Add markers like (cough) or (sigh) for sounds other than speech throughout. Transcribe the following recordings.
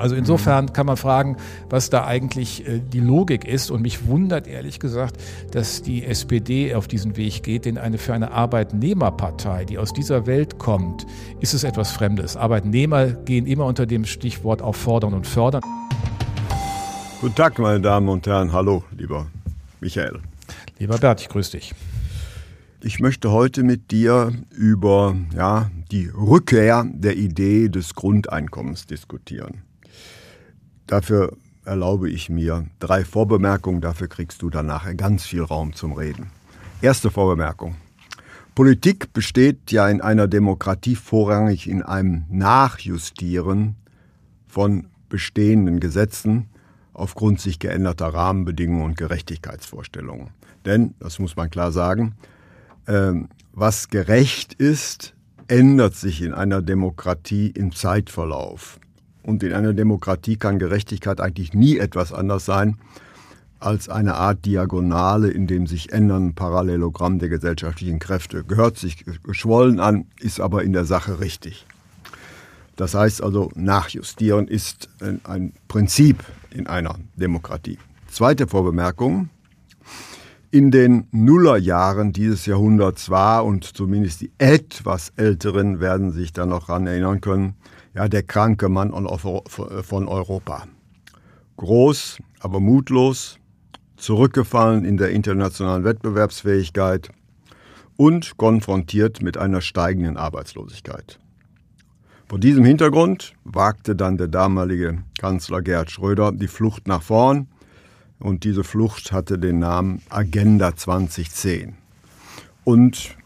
Also insofern kann man fragen, was da eigentlich äh, die Logik ist. Und mich wundert ehrlich gesagt, dass die SPD auf diesen Weg geht, denn eine für eine Arbeitnehmerpartei, die aus dieser Welt kommt, ist es etwas Fremdes. Arbeitnehmer gehen immer unter dem Stichwort auffordern und fördern. Guten Tag, meine Damen und Herren. Hallo, lieber Michael. Lieber Bert, ich grüße dich. Ich möchte heute mit dir über ja, die Rückkehr der Idee des Grundeinkommens diskutieren. Dafür erlaube ich mir drei Vorbemerkungen, dafür kriegst du danach ganz viel Raum zum Reden. Erste Vorbemerkung. Politik besteht ja in einer Demokratie vorrangig in einem Nachjustieren von bestehenden Gesetzen aufgrund sich geänderter Rahmenbedingungen und Gerechtigkeitsvorstellungen. Denn, das muss man klar sagen, äh, was gerecht ist, ändert sich in einer Demokratie im Zeitverlauf. Und in einer Demokratie kann Gerechtigkeit eigentlich nie etwas anders sein als eine Art Diagonale in dem sich ändernde Parallelogramm der gesellschaftlichen Kräfte. Gehört sich geschwollen an, ist aber in der Sache richtig. Das heißt also, nachjustieren ist ein Prinzip in einer Demokratie. Zweite Vorbemerkung. In den Nullerjahren dieses Jahrhunderts war, und zumindest die etwas Älteren werden sich da noch daran erinnern können, ja, der kranke Mann von Europa. Groß, aber mutlos, zurückgefallen in der internationalen Wettbewerbsfähigkeit und konfrontiert mit einer steigenden Arbeitslosigkeit. Vor diesem Hintergrund wagte dann der damalige Kanzler Gerhard Schröder die Flucht nach vorn und diese Flucht hatte den Namen Agenda 2010. Und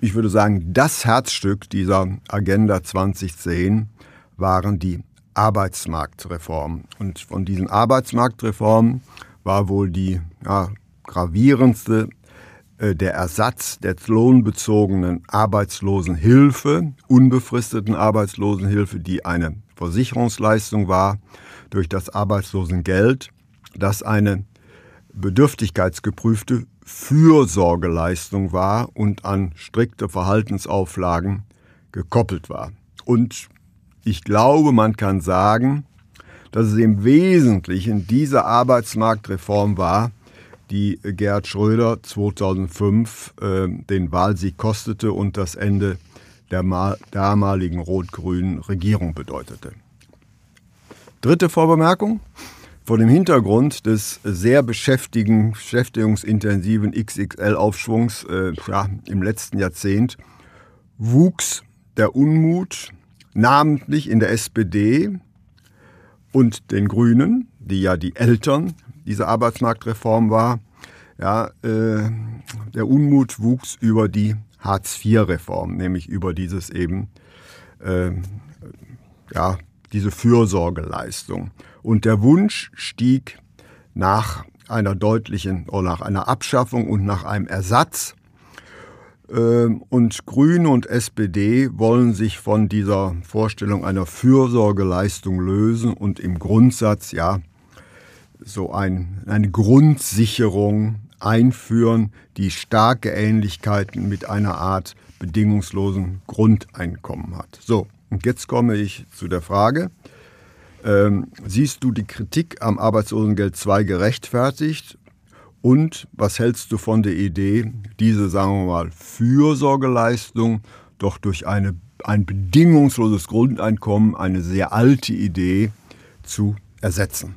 ich würde sagen, das Herzstück dieser Agenda 2010 waren die Arbeitsmarktreformen. Und von diesen Arbeitsmarktreformen war wohl die ja, gravierendste äh, der Ersatz der lohnbezogenen Arbeitslosenhilfe, unbefristeten Arbeitslosenhilfe, die eine Versicherungsleistung war, durch das Arbeitslosengeld, das eine bedürftigkeitsgeprüfte Fürsorgeleistung war und an strikte Verhaltensauflagen gekoppelt war. Und ich glaube, man kann sagen, dass es im Wesentlichen diese Arbeitsmarktreform war, die Gerhard Schröder 2005 äh, den Wahlsieg kostete und das Ende der damaligen rot-grünen Regierung bedeutete. Dritte Vorbemerkung. Vor dem Hintergrund des sehr beschäftigen, beschäftigungsintensiven XXL-Aufschwungs äh, ja, im letzten Jahrzehnt wuchs der Unmut, namentlich in der SPD und den Grünen, die ja die Eltern diese Arbeitsmarktreform war. Ja, äh, der Unmut wuchs über die Hartz-IV-Reform, nämlich über dieses eben, äh, ja, diese Fürsorgeleistung. Und der Wunsch stieg nach einer deutlichen oder nach einer Abschaffung und nach einem Ersatz. Ähm, und Grüne und SPD wollen sich von dieser Vorstellung einer Fürsorgeleistung lösen und im Grundsatz ja so ein, eine Grundsicherung einführen, die starke Ähnlichkeiten mit einer Art bedingungslosen Grundeinkommen hat. So, und jetzt komme ich zu der Frage, ähm, siehst du die Kritik am Arbeitslosengeld 2 gerechtfertigt? Und was hältst du von der Idee, diese, sagen wir mal, Fürsorgeleistung doch durch eine, ein bedingungsloses Grundeinkommen, eine sehr alte Idee, zu ersetzen?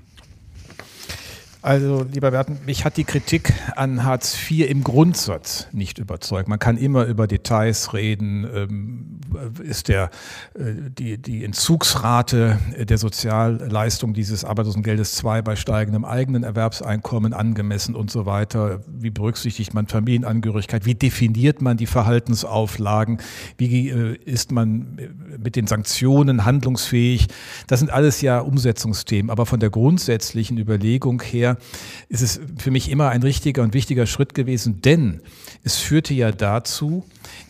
Also, lieber Werten, mich hat die Kritik an Hartz IV im Grundsatz nicht überzeugt. Man kann immer über Details reden. Ähm, ist der, äh, die, die Entzugsrate der Sozialleistung dieses Arbeitslosengeldes 2 bei steigendem eigenen Erwerbseinkommen angemessen und so weiter? Wie berücksichtigt man Familienangehörigkeit? Wie definiert man die Verhaltensauflagen? Wie äh, ist man mit den Sanktionen handlungsfähig? Das sind alles ja Umsetzungsthemen. Aber von der grundsätzlichen Überlegung her, ist es für mich immer ein richtiger und wichtiger Schritt gewesen, denn es führte ja dazu,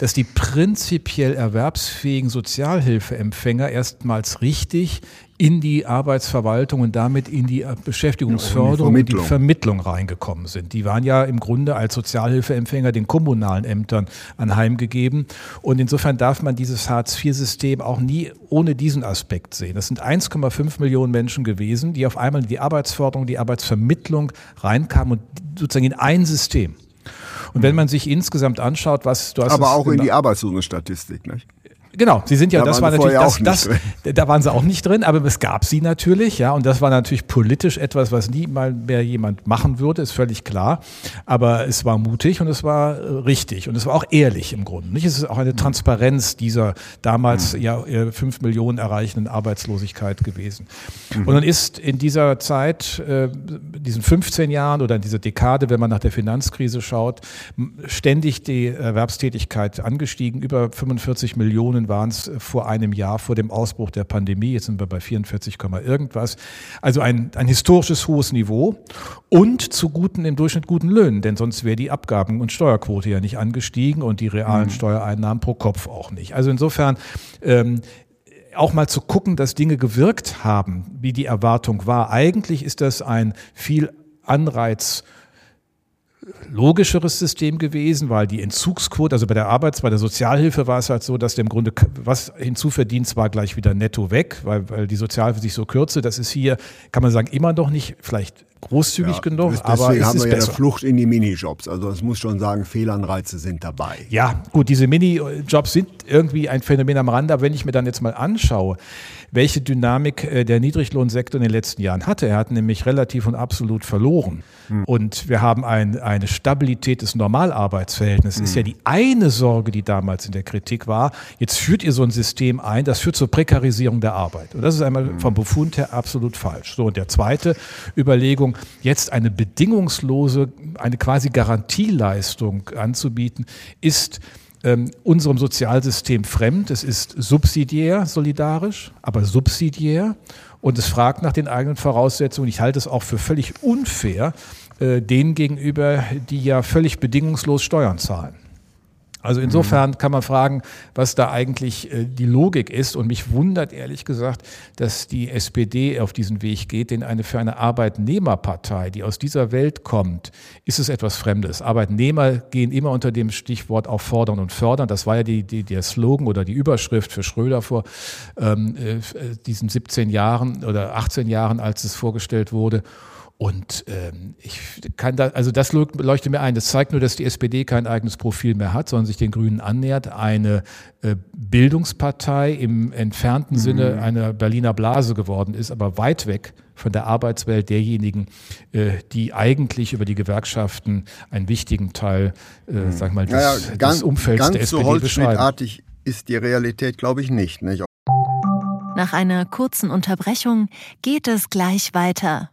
dass die prinzipiell erwerbsfähigen Sozialhilfeempfänger erstmals richtig in die Arbeitsverwaltung und damit in die Beschäftigungsförderung und die Vermittlung reingekommen sind. Die waren ja im Grunde als Sozialhilfeempfänger den kommunalen Ämtern anheimgegeben. Und insofern darf man dieses Hartz-IV-System auch nie ohne diesen Aspekt sehen. Das sind 1,5 Millionen Menschen gewesen, die auf einmal in die Arbeitsförderung, die Arbeitsvermittlung reinkamen und sozusagen in ein System. Und wenn man sich insgesamt anschaut, was du hast. Aber auch in die Arbeitslosenstatistik, nicht? Genau, sie sind ja, da das war natürlich das, das (laughs) da waren sie auch nicht drin, aber es gab sie natürlich, ja, und das war natürlich politisch etwas, was nie mal mehr jemand machen würde, ist völlig klar. Aber es war mutig und es war äh, richtig und es war auch ehrlich im Grunde. Nicht? Es ist auch eine Transparenz dieser damals mhm. ja fünf Millionen erreichenden Arbeitslosigkeit gewesen. Mhm. Und dann ist in dieser Zeit, äh, diesen 15 Jahren oder in dieser Dekade, wenn man nach der Finanzkrise schaut, ständig die Erwerbstätigkeit angestiegen, über 45 Millionen Millionen waren es vor einem Jahr, vor dem Ausbruch der Pandemie. Jetzt sind wir bei 44, irgendwas. Also ein, ein historisches hohes Niveau und zu guten, im Durchschnitt guten Löhnen, denn sonst wäre die Abgaben- und Steuerquote ja nicht angestiegen und die realen mhm. Steuereinnahmen pro Kopf auch nicht. Also insofern, ähm, auch mal zu gucken, dass Dinge gewirkt haben, wie die Erwartung war. Eigentlich ist das ein viel Anreiz logischeres System gewesen, weil die Entzugsquote, also bei der Arbeits-, bei der Sozialhilfe war es halt so, dass der im Grunde was hinzuverdient war gleich wieder netto weg, weil, weil die Sozialhilfe sich so kürze. Das ist hier, kann man sagen, immer noch nicht vielleicht großzügig ja, genug, deswegen aber es haben ist wir ja besser. eine Flucht in die Minijobs. Also es muss schon sagen, Fehlanreize sind dabei. Ja, gut, diese Minijobs sind irgendwie ein Phänomen am Rande, aber wenn ich mir dann jetzt mal anschaue, welche Dynamik äh, der Niedriglohnsektor in den letzten Jahren hatte. Er hat nämlich relativ und absolut verloren. Hm. Und wir haben ein, eine Stabilität des Normalarbeitsverhältnisses. Hm. Ist ja die eine Sorge, die damals in der Kritik war. Jetzt führt ihr so ein System ein, das führt zur Prekarisierung der Arbeit. Und das ist einmal hm. vom Befund her absolut falsch. So, und der zweite Überlegung, jetzt eine bedingungslose, eine quasi Garantieleistung anzubieten, ist ähm, unserem Sozialsystem fremd. Es ist subsidiär solidarisch, aber subsidiär und es fragt nach den eigenen Voraussetzungen. Ich halte es auch für völlig unfair äh, denen gegenüber, die ja völlig bedingungslos Steuern zahlen. Also insofern mhm. kann man fragen, was da eigentlich äh, die Logik ist. Und mich wundert ehrlich gesagt, dass die SPD auf diesen Weg geht, denn eine für eine Arbeitnehmerpartei, die aus dieser Welt kommt, ist es etwas Fremdes. Arbeitnehmer gehen immer unter dem Stichwort auch fordern und fördern. Das war ja die, die, der Slogan oder die Überschrift für Schröder vor ähm, äh, diesen 17 Jahren oder 18 Jahren, als es vorgestellt wurde. Und ähm, ich kann da, also das leuchtet mir ein. Das zeigt nur, dass die SPD kein eigenes Profil mehr hat, sondern sich den Grünen annähert. Eine äh, Bildungspartei im entfernten mhm. Sinne einer Berliner Blase geworden ist, aber weit weg von der Arbeitswelt derjenigen, äh, die eigentlich über die Gewerkschaften einen wichtigen Teil, äh, mhm. sag mal, des, naja, ganz, des Umfelds ganz der SPD so beschreiben. ist die Realität, glaube ich, nicht, nicht. Nach einer kurzen Unterbrechung geht es gleich weiter.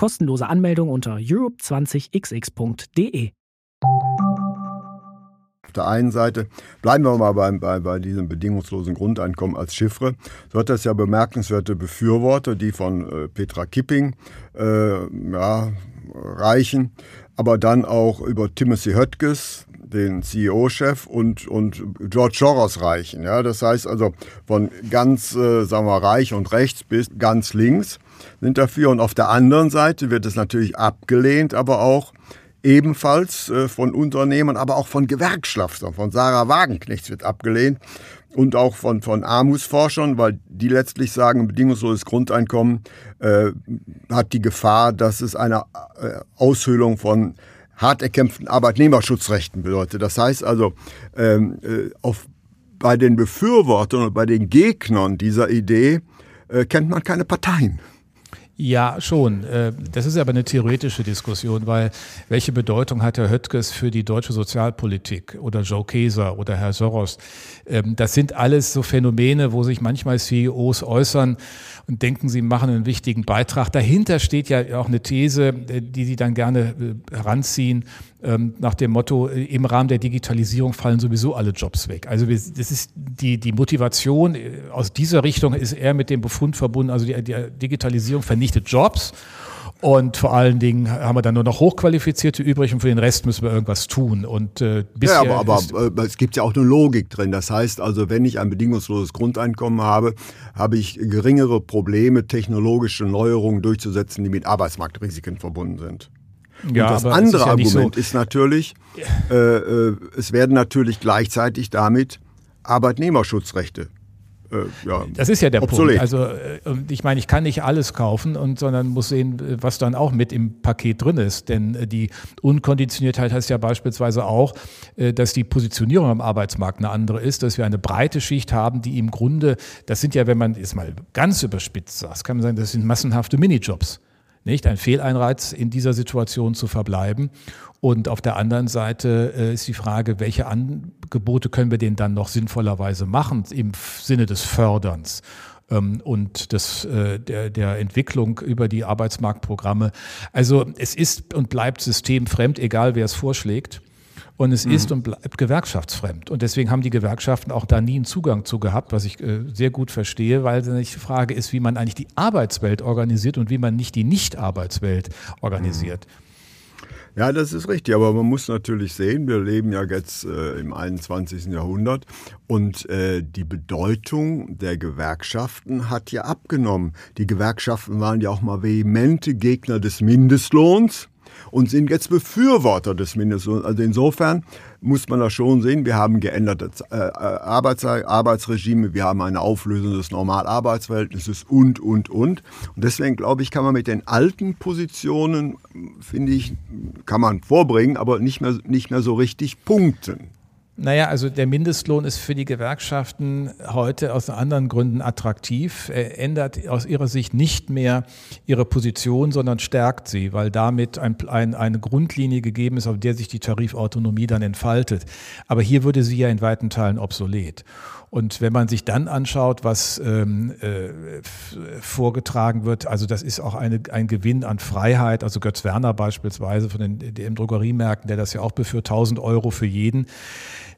Kostenlose Anmeldung unter europe20xx.de. Auf der einen Seite bleiben wir mal bei, bei, bei diesem bedingungslosen Grundeinkommen als Chiffre. So hat das ja bemerkenswerte Befürworter, die von äh, Petra Kipping äh, ja, reichen, aber dann auch über Timothy Höttges, den CEO-Chef und, und George Soros reichen. Ja? Das heißt also von ganz, äh, sagen wir, reich und rechts bis ganz links sind dafür. Und auf der anderen Seite wird es natürlich abgelehnt, aber auch ebenfalls äh, von Unternehmern, aber auch von Gewerkschaftern, von Sarah Wagenknecht wird abgelehnt und auch von, von Armutsforschern, weil die letztlich sagen, ein bedingungsloses Grundeinkommen äh, hat die Gefahr, dass es eine äh, Aushöhlung von hart erkämpften Arbeitnehmerschutzrechten bedeutet. Das heißt also, ähm, äh, auf, bei den Befürwortern und bei den Gegnern dieser Idee äh, kennt man keine Parteien. Ja, schon. Äh, das ist aber eine theoretische Diskussion, weil welche Bedeutung hat Herr Höttges für die deutsche Sozialpolitik oder Joe Keser oder Herr Soros? Ähm, das sind alles so Phänomene, wo sich manchmal CEOs äußern und denken, sie machen einen wichtigen Beitrag. Dahinter steht ja auch eine These, äh, die sie dann gerne äh, heranziehen ähm, nach dem Motto, äh, im Rahmen der Digitalisierung fallen sowieso alle Jobs weg. Also das ist die, die Motivation aus dieser Richtung ist eher mit dem Befund verbunden, also die, die Digitalisierung vernichtet Jobs. Und vor allen Dingen haben wir dann nur noch Hochqualifizierte übrig und für den Rest müssen wir irgendwas tun. Und äh, bisher ja, aber, aber äh, es gibt ja auch eine Logik drin. Das heißt also, wenn ich ein bedingungsloses Grundeinkommen habe, habe ich geringere Probleme, technologische Neuerungen durchzusetzen, die mit Arbeitsmarktrisiken verbunden sind. Ja, und das andere ja Argument so. ist natürlich, äh, äh, es werden natürlich gleichzeitig damit Arbeitnehmerschutzrechte äh, ja, das ist ja der obsolet. Punkt. Also äh, ich meine, ich kann nicht alles kaufen und sondern muss sehen, was dann auch mit im Paket drin ist. Denn äh, die Unkonditioniertheit heißt ja beispielsweise auch, äh, dass die Positionierung am Arbeitsmarkt eine andere ist, dass wir eine breite Schicht haben, die im Grunde, das sind ja, wenn man es mal ganz überspitzt sagt, kann man sagen, das sind massenhafte Minijobs nicht? Ein Fehleinreiz in dieser Situation zu verbleiben. Und auf der anderen Seite äh, ist die Frage, welche Angebote können wir denn dann noch sinnvollerweise machen im Sinne des Förderns ähm, und des, äh, der, der Entwicklung über die Arbeitsmarktprogramme. Also es ist und bleibt systemfremd, egal wer es vorschlägt. Und es mhm. ist und bleibt gewerkschaftsfremd. Und deswegen haben die Gewerkschaften auch da nie einen Zugang zu gehabt, was ich äh, sehr gut verstehe, weil die Frage ist, wie man eigentlich die Arbeitswelt organisiert und wie man nicht die Nicht-Arbeitswelt organisiert. Mhm. Ja, das ist richtig, aber man muss natürlich sehen, wir leben ja jetzt äh, im 21. Jahrhundert und äh, die Bedeutung der Gewerkschaften hat ja abgenommen. Die Gewerkschaften waren ja auch mal vehemente Gegner des Mindestlohns und sind jetzt Befürworter des Mindestlohns. Also insofern muss man das schon sehen. Wir haben geänderte äh, äh Arbeits Arbeitsregime, wir haben eine Auflösung des Normalarbeitsverhältnisses und, und, und. Und deswegen glaube ich, kann man mit den alten Positionen, finde ich, kann man vorbringen, aber nicht mehr, nicht mehr so richtig punkten. Naja, also der Mindestlohn ist für die Gewerkschaften heute aus anderen Gründen attraktiv. Er ändert aus ihrer Sicht nicht mehr ihre Position, sondern stärkt sie, weil damit ein, ein, eine Grundlinie gegeben ist, auf der sich die Tarifautonomie dann entfaltet. Aber hier würde sie ja in weiten Teilen obsolet. Und wenn man sich dann anschaut, was ähm, äh, vorgetragen wird, also das ist auch eine, ein Gewinn an Freiheit. Also Götz Werner beispielsweise von den DM Drogeriemärkten, der das ja auch beführt, 1000 Euro für jeden.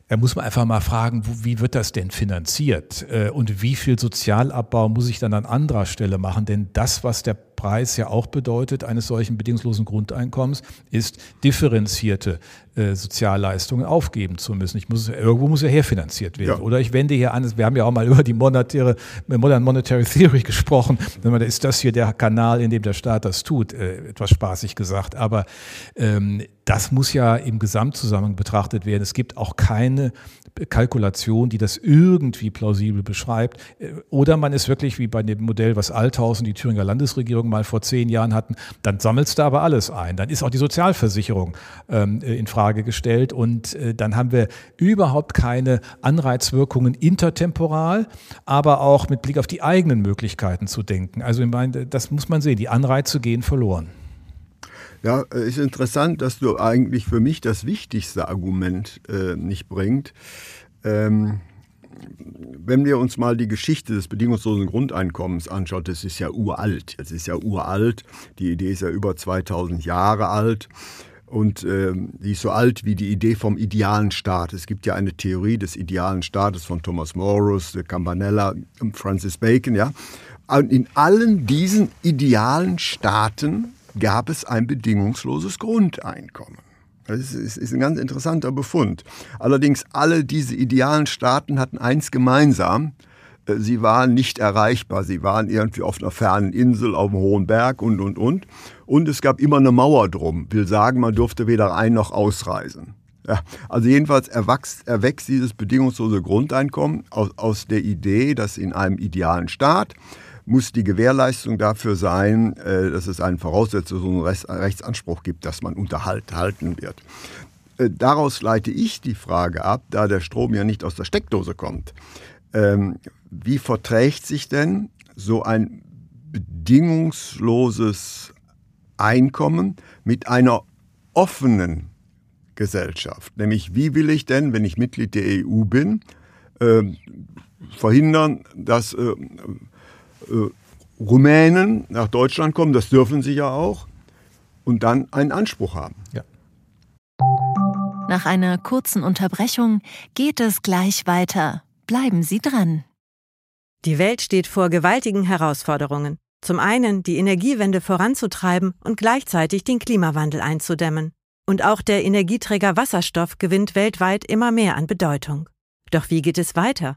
Da muss man einfach mal fragen, wie wird das denn finanziert? Äh, und wie viel Sozialabbau muss ich dann an anderer Stelle machen? Denn das, was der Preis ja auch bedeutet, eines solchen bedingungslosen Grundeinkommens, ist differenzierte äh, Sozialleistungen aufgeben zu müssen. Ich muss, irgendwo muss ja herfinanziert werden. Ja. Oder ich wende hier an, wir haben ja auch mal (laughs) über die monetäre, Modern Monetary Theory gesprochen. Ist das hier der Kanal, in dem der Staat das tut? Äh, etwas spaßig gesagt. Aber ähm, das muss ja im Gesamtzusammenhang betrachtet werden. Es gibt auch keine Kalkulation, die das irgendwie plausibel beschreibt. Äh, oder man ist wirklich wie bei dem Modell, was Althaus und die Thüringer Landesregierung mal vor zehn Jahren hatten, dann sammelst du aber alles ein. Dann ist auch die Sozialversicherung ähm, äh, in Frage gestellt und äh, dann haben wir überhaupt keine Anreizwirkungen intertemporal, aber auch mit Blick auf die eigenen Möglichkeiten zu denken. Also ich meine, das muss man sehen, die Anreize gehen verloren. Ja, äh, ist interessant, dass du eigentlich für mich das wichtigste Argument äh, nicht bringt. Ähm, wenn wir uns mal die Geschichte des bedingungslosen Grundeinkommens anschauen, das ist ja uralt. Das ist ja uralt. Die Idee ist ja über 2000 Jahre alt. Und äh, die ist so alt wie die Idee vom idealen Staat. Es gibt ja eine Theorie des idealen Staates von Thomas Morus, Campanella, Francis Bacon. Ja? Und in allen diesen idealen Staaten gab es ein bedingungsloses Grundeinkommen. Das ist, ein ganz interessanter Befund. Allerdings alle diese idealen Staaten hatten eins gemeinsam. äh, sie waren nicht erreichbar. Sie waren irgendwie auf einer fernen Insel, auf einem hohen Berg und, und, und. Und es gab immer eine Mauer drum. Will sagen, man durfte weder ein- noch ausreisen. Ja, also jedenfalls erwachst, erwächst dieses bedingungslose Grundeinkommen aus, aus der Idee, dass in einem idealen Staat muss die Gewährleistung dafür sein, äh, dass es einen Voraussetzungen, einen Rechtsanspruch gibt, dass man unterhalten wird. Äh, daraus leite ich die Frage ab, da der Strom ja nicht aus der Steckdose kommt. Ähm, wie verträgt sich denn so ein bedingungsloses Einkommen mit einer offenen Gesellschaft? Nämlich, wie will ich denn, wenn ich Mitglied der EU bin, äh, verhindern, dass Rumänen nach Deutschland kommen, das dürfen sie ja auch, und dann einen Anspruch haben. Ja. Nach einer kurzen Unterbrechung geht es gleich weiter. Bleiben Sie dran. Die Welt steht vor gewaltigen Herausforderungen. Zum einen die Energiewende voranzutreiben und gleichzeitig den Klimawandel einzudämmen. Und auch der Energieträger Wasserstoff gewinnt weltweit immer mehr an Bedeutung. Doch wie geht es weiter?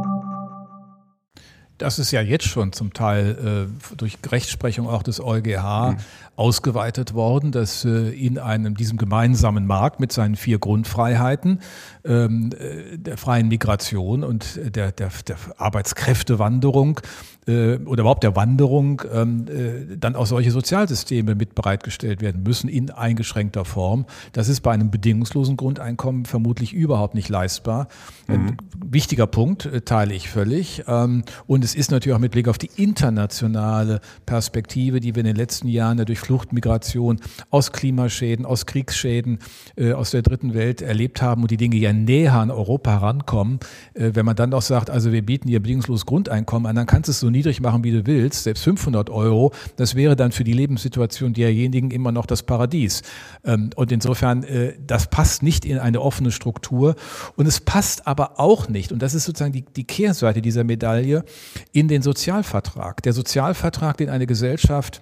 Das ist ja jetzt schon zum Teil äh, durch Rechtsprechung auch des EuGH mhm. ausgeweitet worden, dass äh, in einem diesem gemeinsamen Markt mit seinen vier Grundfreiheiten ähm, äh, der freien Migration und der, der, der Arbeitskräftewanderung äh, oder überhaupt der Wanderung ähm, äh, dann auch solche Sozialsysteme mit bereitgestellt werden müssen in eingeschränkter Form. Das ist bei einem bedingungslosen Grundeinkommen vermutlich überhaupt nicht leistbar. Mhm. Ein wichtiger Punkt, äh, teile ich völlig. Ähm, und es ist natürlich auch mit Blick auf die internationale Perspektive, die wir in den letzten Jahren durch Fluchtmigration aus Klimaschäden, aus Kriegsschäden, äh, aus der dritten Welt erlebt haben und die Dinge ja näher an Europa herankommen. Äh, wenn man dann auch sagt, also wir bieten hier bedingungsloses Grundeinkommen an, dann kannst du es so niedrig machen, wie du willst, selbst 500 Euro, das wäre dann für die Lebenssituation derjenigen immer noch das Paradies. Ähm, und insofern, äh, das passt nicht in eine offene Struktur und es passt aber auch nicht, und das ist sozusagen die, die Kehrseite dieser Medaille, in den Sozialvertrag. Der Sozialvertrag, den eine Gesellschaft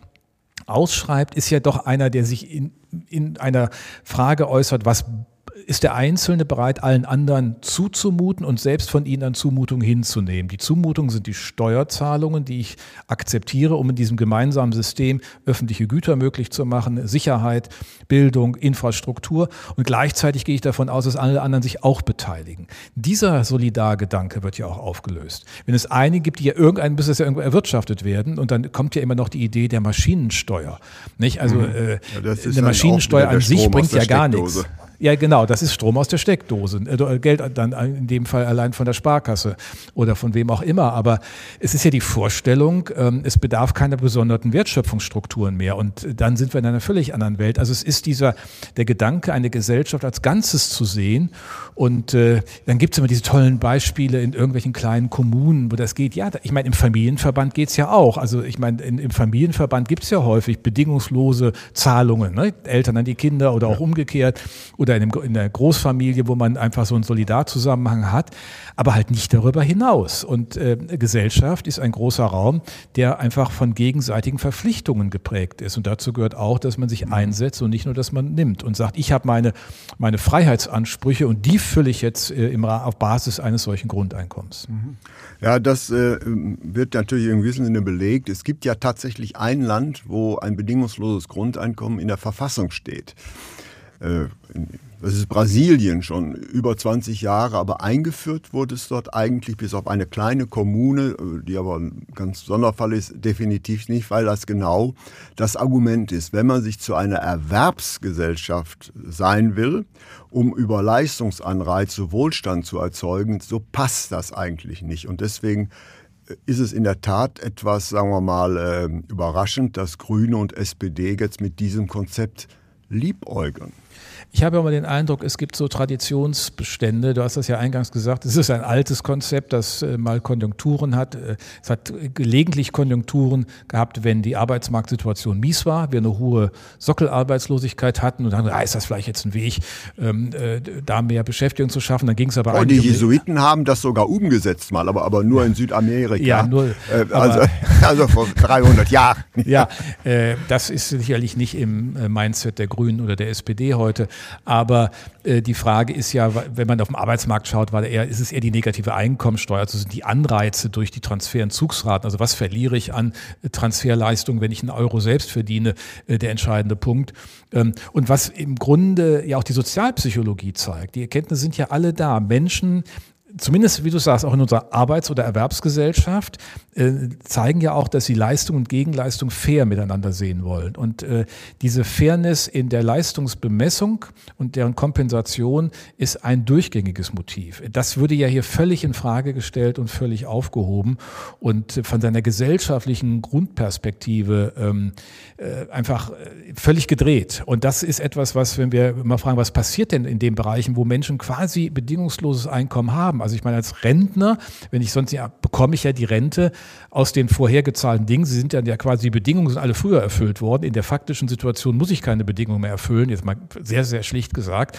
ausschreibt, ist ja doch einer, der sich in, in einer Frage äußert, was ist der Einzelne bereit, allen anderen zuzumuten und selbst von ihnen an Zumutungen hinzunehmen. Die Zumutungen sind die Steuerzahlungen, die ich akzeptiere, um in diesem gemeinsamen System öffentliche Güter möglich zu machen, Sicherheit, Bildung, Infrastruktur. Und gleichzeitig gehe ich davon aus, dass alle anderen sich auch beteiligen. Dieser Solidargedanke wird ja auch aufgelöst. Wenn es einige gibt, die ja irgendein, muss es ja irgendwo erwirtschaftet werden, und dann kommt ja immer noch die Idee der Maschinensteuer. Nicht? Also mhm. äh, ja, eine Maschinensteuer an sich bringt ja gar nichts. Ja, genau, das ist Strom aus der Steckdose. Äh, Geld dann in dem Fall allein von der Sparkasse oder von wem auch immer. Aber es ist ja die Vorstellung, ähm, es bedarf keiner besonderen Wertschöpfungsstrukturen mehr. Und dann sind wir in einer völlig anderen Welt. Also es ist dieser, der Gedanke, eine Gesellschaft als Ganzes zu sehen. Und äh, dann gibt es immer diese tollen Beispiele in irgendwelchen kleinen Kommunen, wo das geht. Ja, ich meine, im Familienverband geht es ja auch. Also ich meine, im Familienverband gibt es ja häufig bedingungslose Zahlungen. Ne? Eltern an die Kinder oder auch umgekehrt. Oder oder in, einem, in einer Großfamilie, wo man einfach so einen Solidarzusammenhang hat, aber halt nicht darüber hinaus. Und äh, Gesellschaft ist ein großer Raum, der einfach von gegenseitigen Verpflichtungen geprägt ist. Und dazu gehört auch, dass man sich mhm. einsetzt und nicht nur, dass man nimmt und sagt, ich habe meine, meine Freiheitsansprüche und die fülle ich jetzt äh, im, auf Basis eines solchen Grundeinkommens. Mhm. Ja, das äh, wird natürlich im gewissen Sinne belegt. Es gibt ja tatsächlich ein Land, wo ein bedingungsloses Grundeinkommen in der Verfassung steht. Äh, das ist Brasilien schon über 20 Jahre, aber eingeführt wurde es dort eigentlich bis auf eine kleine Kommune, äh, die aber ein ganz Sonderfall ist, definitiv nicht, weil das genau das Argument ist. Wenn man sich zu einer Erwerbsgesellschaft sein will, um über Leistungsanreize Wohlstand zu erzeugen, so passt das eigentlich nicht. Und deswegen äh, ist es in der Tat etwas, sagen wir mal, überraschend, dass Grüne und SPD jetzt mit diesem Konzept liebäugeln. Ich habe immer den Eindruck, es gibt so Traditionsbestände. Du hast das ja eingangs gesagt. Es ist ein altes Konzept, das äh, mal Konjunkturen hat. Äh, es hat gelegentlich Konjunkturen gehabt, wenn die Arbeitsmarktsituation mies war, wir eine hohe Sockelarbeitslosigkeit hatten und dann ah, ist das vielleicht jetzt ein Weg, ähm, äh, da mehr Beschäftigung zu schaffen. Dann ging es aber oh, Die Jesuiten haben das sogar umgesetzt mal, aber, aber nur in Südamerika. Ja, nur. Äh, also, (laughs) also vor 300 Jahren. Ja, äh, das ist sicherlich nicht im Mindset der Grünen oder der SPD heute. Aber äh, die Frage ist ja, wenn man auf den Arbeitsmarkt schaut, war eher, ist es eher die negative Einkommensteuer, also sind die Anreize durch die Transferentzugsraten, also was verliere ich an äh, Transferleistung, wenn ich einen Euro selbst verdiene, äh, der entscheidende Punkt. Ähm, und was im Grunde ja auch die Sozialpsychologie zeigt, die Erkenntnisse sind ja alle da. Menschen zumindest, wie du sagst, auch in unserer Arbeits- oder Erwerbsgesellschaft, äh, zeigen ja auch, dass sie Leistung und Gegenleistung fair miteinander sehen wollen. Und äh, diese Fairness in der Leistungsbemessung und deren Kompensation ist ein durchgängiges Motiv. Das würde ja hier völlig in Frage gestellt und völlig aufgehoben und von seiner gesellschaftlichen Grundperspektive ähm, äh, einfach äh, völlig gedreht. Und das ist etwas, was, wenn wir mal fragen, was passiert denn in den Bereichen, wo Menschen quasi bedingungsloses Einkommen haben? Also ich meine, als Rentner, wenn ich sonst ja, bekomme ich ja die Rente aus den vorhergezahlten Dingen. Sie sind ja, ja quasi, die Bedingungen sind alle früher erfüllt worden. In der faktischen Situation muss ich keine Bedingungen mehr erfüllen, jetzt mal sehr, sehr schlicht gesagt.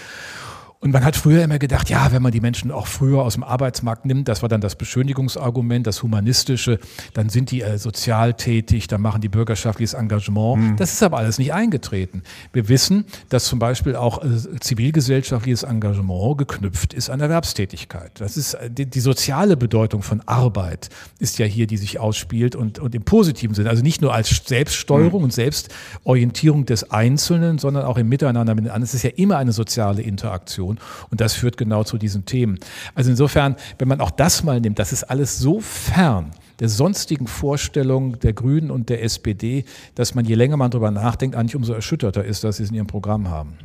Und man hat früher immer gedacht, ja, wenn man die Menschen auch früher aus dem Arbeitsmarkt nimmt, das war dann das Beschönigungsargument, das humanistische, dann sind die äh, sozial tätig, dann machen die bürgerschaftliches Engagement. Mhm. Das ist aber alles nicht eingetreten. Wir wissen, dass zum Beispiel auch äh, zivilgesellschaftliches Engagement geknüpft ist an Erwerbstätigkeit. Das ist äh, die, die, soziale Bedeutung von Arbeit ist ja hier, die sich ausspielt und, und im positiven Sinne. Also nicht nur als Selbststeuerung mhm. und Selbstorientierung des Einzelnen, sondern auch im Miteinander mit den anderen. Es ist ja immer eine soziale Interaktion. Diskussion. Und das führt genau zu diesen Themen. Also insofern, wenn man auch das mal nimmt, das ist alles so fern der sonstigen Vorstellung der Grünen und der SPD, dass man, je länger man darüber nachdenkt, eigentlich umso erschütterter ist, dass sie es in ihrem Programm haben.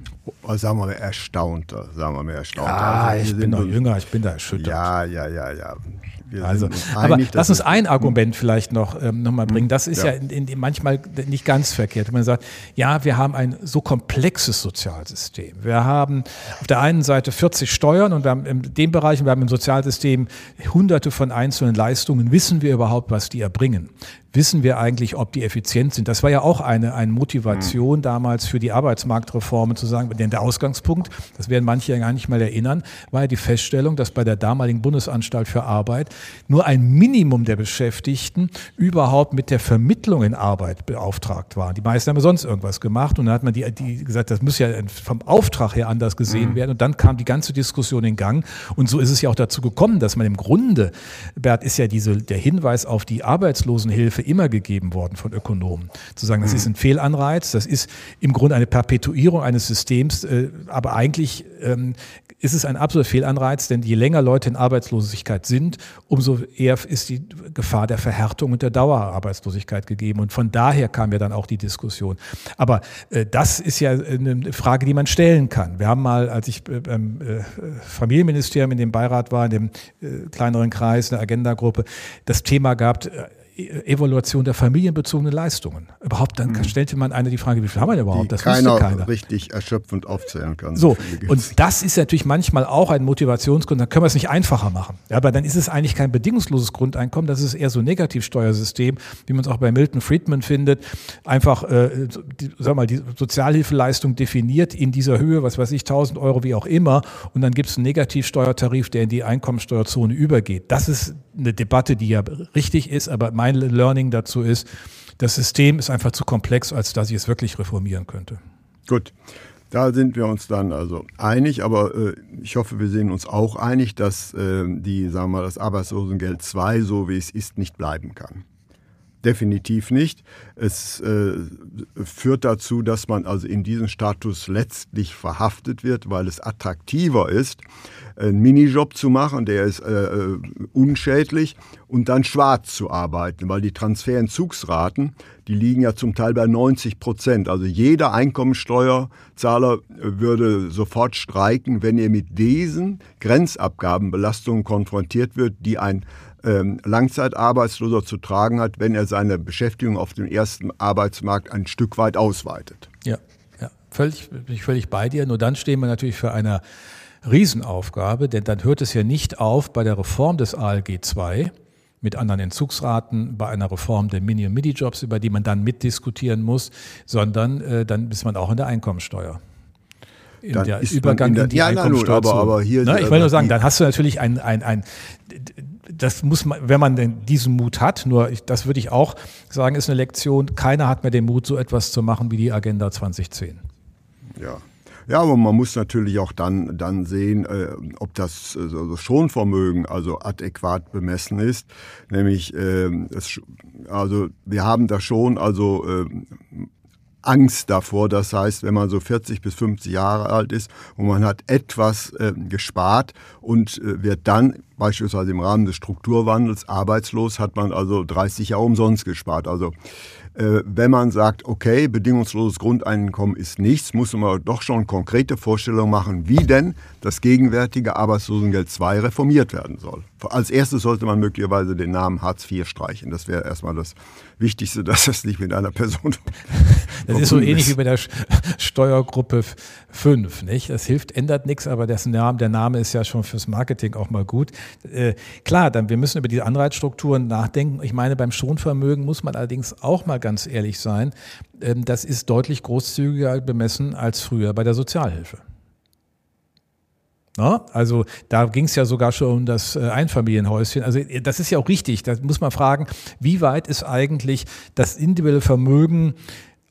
Oh, sagen wir mal erstaunter, sagen wir mal erstaunter. Ah, also, ich bin noch jünger, ich bin da erschüttert. Ja, ja, ja, ja. Wir also, aber lass uns ein Argument vielleicht noch, ähm, noch mal bringen. Das ist ja, ja in, in, manchmal nicht ganz verkehrt. Man sagt, ja, wir haben ein so komplexes Sozialsystem. Wir haben auf der einen Seite 40 Steuern und wir haben in dem Bereich, wir haben im Sozialsystem hunderte von einzelnen Leistungen. Wissen wir überhaupt, was die erbringen? Wissen wir eigentlich, ob die effizient sind. Das war ja auch eine, eine Motivation mhm. damals für die Arbeitsmarktreformen zu sagen, denn der Ausgangspunkt, das werden manche ja gar nicht mal erinnern, war ja die Feststellung, dass bei der damaligen Bundesanstalt für Arbeit nur ein Minimum der Beschäftigten überhaupt mit der Vermittlung in Arbeit beauftragt waren. Die meisten haben ja sonst irgendwas gemacht und dann hat man die, die gesagt, das muss ja vom Auftrag her anders gesehen mhm. werden und dann kam die ganze Diskussion in Gang und so ist es ja auch dazu gekommen, dass man im Grunde, Bert, ist ja diese, der Hinweis auf die Arbeitslosenhilfe immer gegeben worden von Ökonomen. Zu sagen, das ist ein Fehlanreiz, das ist im Grunde eine Perpetuierung eines Systems, äh, aber eigentlich ähm, ist es ein absoluter Fehlanreiz, denn je länger Leute in Arbeitslosigkeit sind, umso eher ist die Gefahr der Verhärtung und der Dauerarbeitslosigkeit gegeben. Und von daher kam ja dann auch die Diskussion. Aber äh, das ist ja eine Frage, die man stellen kann. Wir haben mal, als ich äh, beim Familienministerium in dem Beirat war, in dem kleineren Kreis, eine Agenda-Gruppe, das Thema gehabt, Evaluation der familienbezogenen Leistungen. Überhaupt, dann mhm. stellte man eine die Frage, wie viel haben wir denn überhaupt? Das keiner keiner. richtig erschöpfend aufzählen kann. So, und das ist natürlich manchmal auch ein Motivationsgrund, dann können wir es nicht einfacher machen. Ja, aber dann ist es eigentlich kein bedingungsloses Grundeinkommen, das ist eher so ein Negativsteuersystem, wie man es auch bei Milton Friedman findet. Einfach, äh, die, sag mal, die Sozialhilfeleistung definiert in dieser Höhe, was weiß ich, 1000 Euro, wie auch immer, und dann gibt es einen Negativsteuertarif, der in die Einkommensteuerzone übergeht. Das ist eine Debatte, die ja richtig ist, aber mein Learning dazu ist, das System ist einfach zu komplex, als dass ich es wirklich reformieren könnte. Gut. Da sind wir uns dann also einig, aber äh, ich hoffe, wir sehen uns auch einig, dass äh, die, sagen wir mal, das Arbeitslosengeld 2, so wie es ist, nicht bleiben kann. Definitiv nicht. Es äh, führt dazu, dass man also in diesem Status letztlich verhaftet wird, weil es attraktiver ist, einen Minijob zu machen, der ist äh, äh, unschädlich, und dann schwarz zu arbeiten, weil die Transferentzugsraten, die liegen ja zum Teil bei 90 Prozent. Also jeder Einkommensteuerzahler würde sofort streiken, wenn er mit diesen Grenzabgabenbelastungen konfrontiert wird, die ein ähm, Langzeitarbeitsloser zu tragen hat, wenn er seine Beschäftigung auf dem ersten Arbeitsmarkt ein Stück weit ausweitet. Ja völlig, bin ich völlig bei dir. Nur dann stehen wir natürlich für eine Riesenaufgabe, denn dann hört es ja nicht auf bei der Reform des ALG II mit anderen Entzugsraten, bei einer Reform der Mini- und Midi-Jobs, über die man dann mitdiskutieren muss, sondern äh, dann ist man auch in der Einkommensteuer in dann der Übergang in, der, in die ja, Einkommensteuer. Aber, aber hier, Na, ich will nur sagen, dann hast du natürlich ein, ein, ein das muss man, wenn man denn diesen Mut hat, nur ich, das würde ich auch sagen, ist eine Lektion, keiner hat mehr den Mut, so etwas zu machen wie die Agenda 2010. Ja. Ja, aber man muss natürlich auch dann, dann sehen, äh, ob das also Schonvermögen also adäquat bemessen ist. Nämlich, äh, es, also wir haben da schon also äh, Angst davor. Das heißt, wenn man so 40 bis 50 Jahre alt ist und man hat etwas äh, gespart und äh, wird dann beispielsweise im Rahmen des Strukturwandels arbeitslos, hat man also 30 Jahre umsonst gespart. Also äh, wenn man sagt, okay, bedingungsloses Grundeinkommen ist nichts, muss man doch schon konkrete Vorstellungen machen, wie denn das gegenwärtige Arbeitslosengeld II reformiert werden soll. Als erstes sollte man möglicherweise den Namen Hartz IV streichen. Das wäre erstmal das Wichtigste, dass das nicht mit einer Person. (laughs) Das ist so ähnlich wie bei der Steuergruppe 5, nicht? Das hilft, ändert nichts, aber Name, der Name ist ja schon fürs Marketing auch mal gut. Äh, klar, dann wir müssen über diese Anreizstrukturen nachdenken. Ich meine, beim Schonvermögen muss man allerdings auch mal ganz ehrlich sein. Ähm, das ist deutlich großzügiger bemessen als früher bei der Sozialhilfe. Na, also da ging es ja sogar schon um das äh, Einfamilienhäuschen. Also äh, das ist ja auch richtig. Da muss man fragen, wie weit ist eigentlich das individuelle Vermögen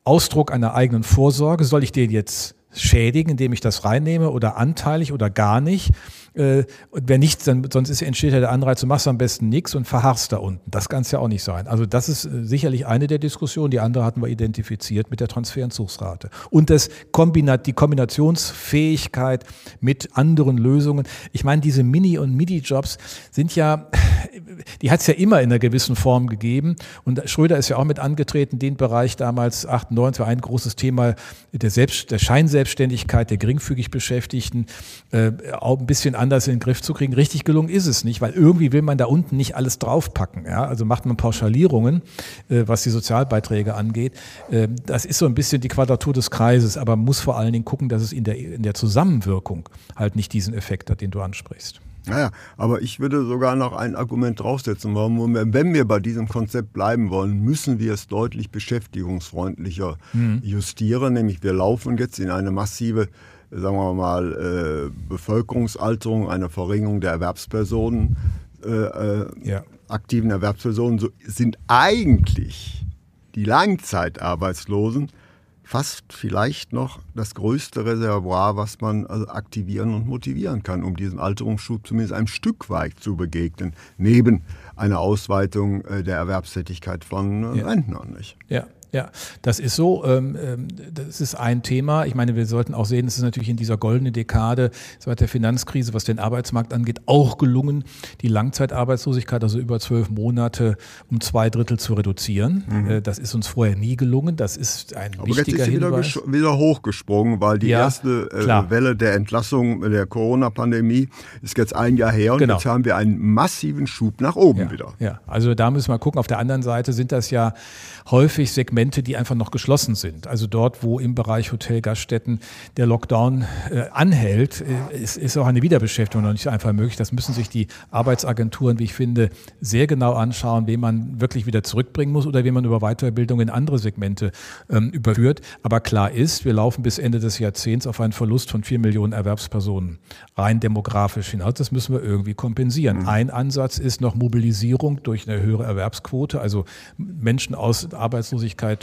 Ausdruck einer eigenen Vorsorge? Soll ich den jetzt schädigen, indem ich das reinnehme oder anteilig oder gar nicht? Äh, und wenn nicht, dann, sonst ist, entsteht ja der Anreiz, du machst am besten nichts und verharrst da unten. Das kann es ja auch nicht sein. Also das ist äh, sicherlich eine der Diskussionen. Die andere hatten wir identifiziert mit der Transferentzugsrate. Und das Kombinat, die Kombinationsfähigkeit mit anderen Lösungen. Ich meine, diese Mini- und Midi-Jobs sind ja, (laughs) die hat es ja immer in einer gewissen Form gegeben. Und Schröder ist ja auch mit angetreten, den Bereich damals 98 war ein großes Thema der, Selbst, der Scheinselbstständigkeit der geringfügig Beschäftigten, äh, auch ein bisschen anders in den Griff zu kriegen. Richtig gelungen ist es nicht, weil irgendwie will man da unten nicht alles draufpacken. Ja? Also macht man Pauschalierungen, äh, was die Sozialbeiträge angeht. Äh, das ist so ein bisschen die Quadratur des Kreises, aber man muss vor allen Dingen gucken, dass es in der, in der Zusammenwirkung halt nicht diesen Effekt hat, den du ansprichst. Naja, aber ich würde sogar noch ein Argument draufsetzen. Wenn wir bei diesem Konzept bleiben wollen, müssen wir es deutlich beschäftigungsfreundlicher mhm. justieren. Nämlich wir laufen jetzt in eine massive sagen wir mal, äh, Bevölkerungsalterung, eine Verringerung der Erwerbspersonen, äh, äh, ja. aktiven Erwerbspersonen, so sind eigentlich die Langzeitarbeitslosen fast vielleicht noch das größte Reservoir, was man also aktivieren und motivieren kann, um diesem Alterungsschub zumindest ein Stück weit zu begegnen, neben einer Ausweitung der Erwerbstätigkeit von ja. Rentnern. Nicht? Ja, ja, das ist so. Ähm, ähm, das ist ein Thema. Ich meine, wir sollten auch sehen, es ist natürlich in dieser goldenen Dekade seit der Finanzkrise, was den Arbeitsmarkt angeht, auch gelungen, die Langzeitarbeitslosigkeit, also über zwölf Monate, um zwei Drittel zu reduzieren. Mhm. Äh, das ist uns vorher nie gelungen. Das ist ein Aber wichtiger jetzt ist Hinweis. Wieder, wieder hochgesprungen, weil die ja, erste äh, Welle der Entlassung der Corona-Pandemie ist jetzt ein Jahr her und genau. jetzt haben wir einen massiven Schub nach oben ja, wieder. Ja, also da müssen wir gucken. Auf der anderen Seite sind das ja häufig Segmente, die einfach noch geschlossen sind. Also dort, wo im Bereich Hotel, Gaststätten der Lockdown äh, anhält, äh, ist, ist auch eine Wiederbeschäftigung noch nicht einfach möglich. Das müssen sich die Arbeitsagenturen, wie ich finde, sehr genau anschauen, wen man wirklich wieder zurückbringen muss oder wen man über Weiterbildung in andere Segmente ähm, überführt. Aber klar ist, wir laufen bis Ende des Jahrzehnts auf einen Verlust von vier Millionen Erwerbspersonen rein demografisch hinaus. Das müssen wir irgendwie kompensieren. Mhm. Ein Ansatz ist noch Mobilisierung durch eine höhere Erwerbsquote, also Menschen aus Arbeitslosigkeit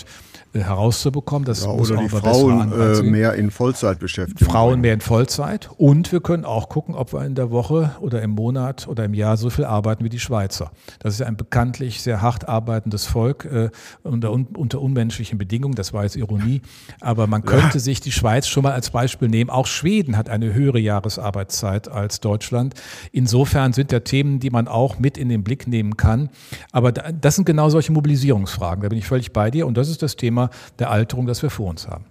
äh, herauszubekommen. Das ja, muss oder die Frauen äh, mehr in Vollzeit beschäftigen. Frauen mehr in Vollzeit. Und wir können auch gucken, ob wir in der Woche oder im Monat oder im Jahr so viel arbeiten wie die Schweizer. Das ist ein bekanntlich sehr hart arbeitendes Volk äh, unter, unter unmenschlichen Bedingungen. Das war jetzt Ironie. Aber man könnte ja. sich die Schweiz schon mal als Beispiel nehmen. Auch Schweden hat eine höhere Jahresarbeitszeit als Deutschland. Insofern sind da Themen, die man auch mit in den Blick nehmen kann. Aber das sind genau solche Mobilisierungsfragen. Da bin ich völlig bei dir. Und das ist das Thema der Alterung, das wir vor uns haben.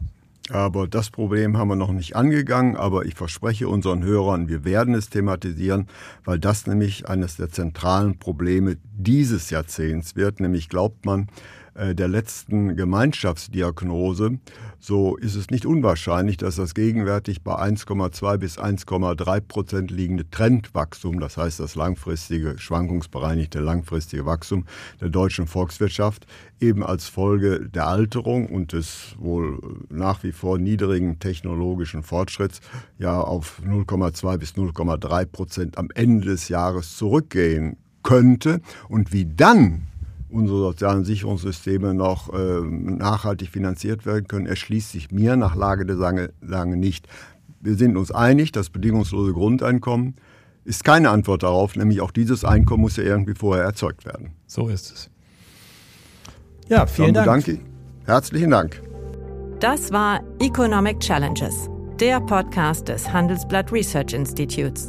Aber das Problem haben wir noch nicht angegangen, aber ich verspreche unseren Hörern, wir werden es thematisieren, weil das nämlich eines der zentralen Probleme dieses Jahrzehnts wird. Nämlich glaubt man, der letzten Gemeinschaftsdiagnose, so ist es nicht unwahrscheinlich, dass das gegenwärtig bei 1,2 bis 1,3 Prozent liegende Trendwachstum, das heißt das langfristige, schwankungsbereinigte langfristige Wachstum der deutschen Volkswirtschaft, eben als Folge der Alterung und des wohl nach wie vor niedrigen technologischen Fortschritts ja auf 0,2 bis 0,3 Prozent am Ende des Jahres zurückgehen könnte. Und wie dann unsere sozialen Sicherungssysteme noch äh, nachhaltig finanziert werden können, erschließt sich mir nach Lage der Lange nicht. Wir sind uns einig, das bedingungslose Grundeinkommen ist keine Antwort darauf, nämlich auch dieses Einkommen muss ja irgendwie vorher erzeugt werden. So ist es. Ja, vielen Dann Dank. Danke. Herzlichen Dank. Das war Economic Challenges, der Podcast des Handelsblatt Research Institutes.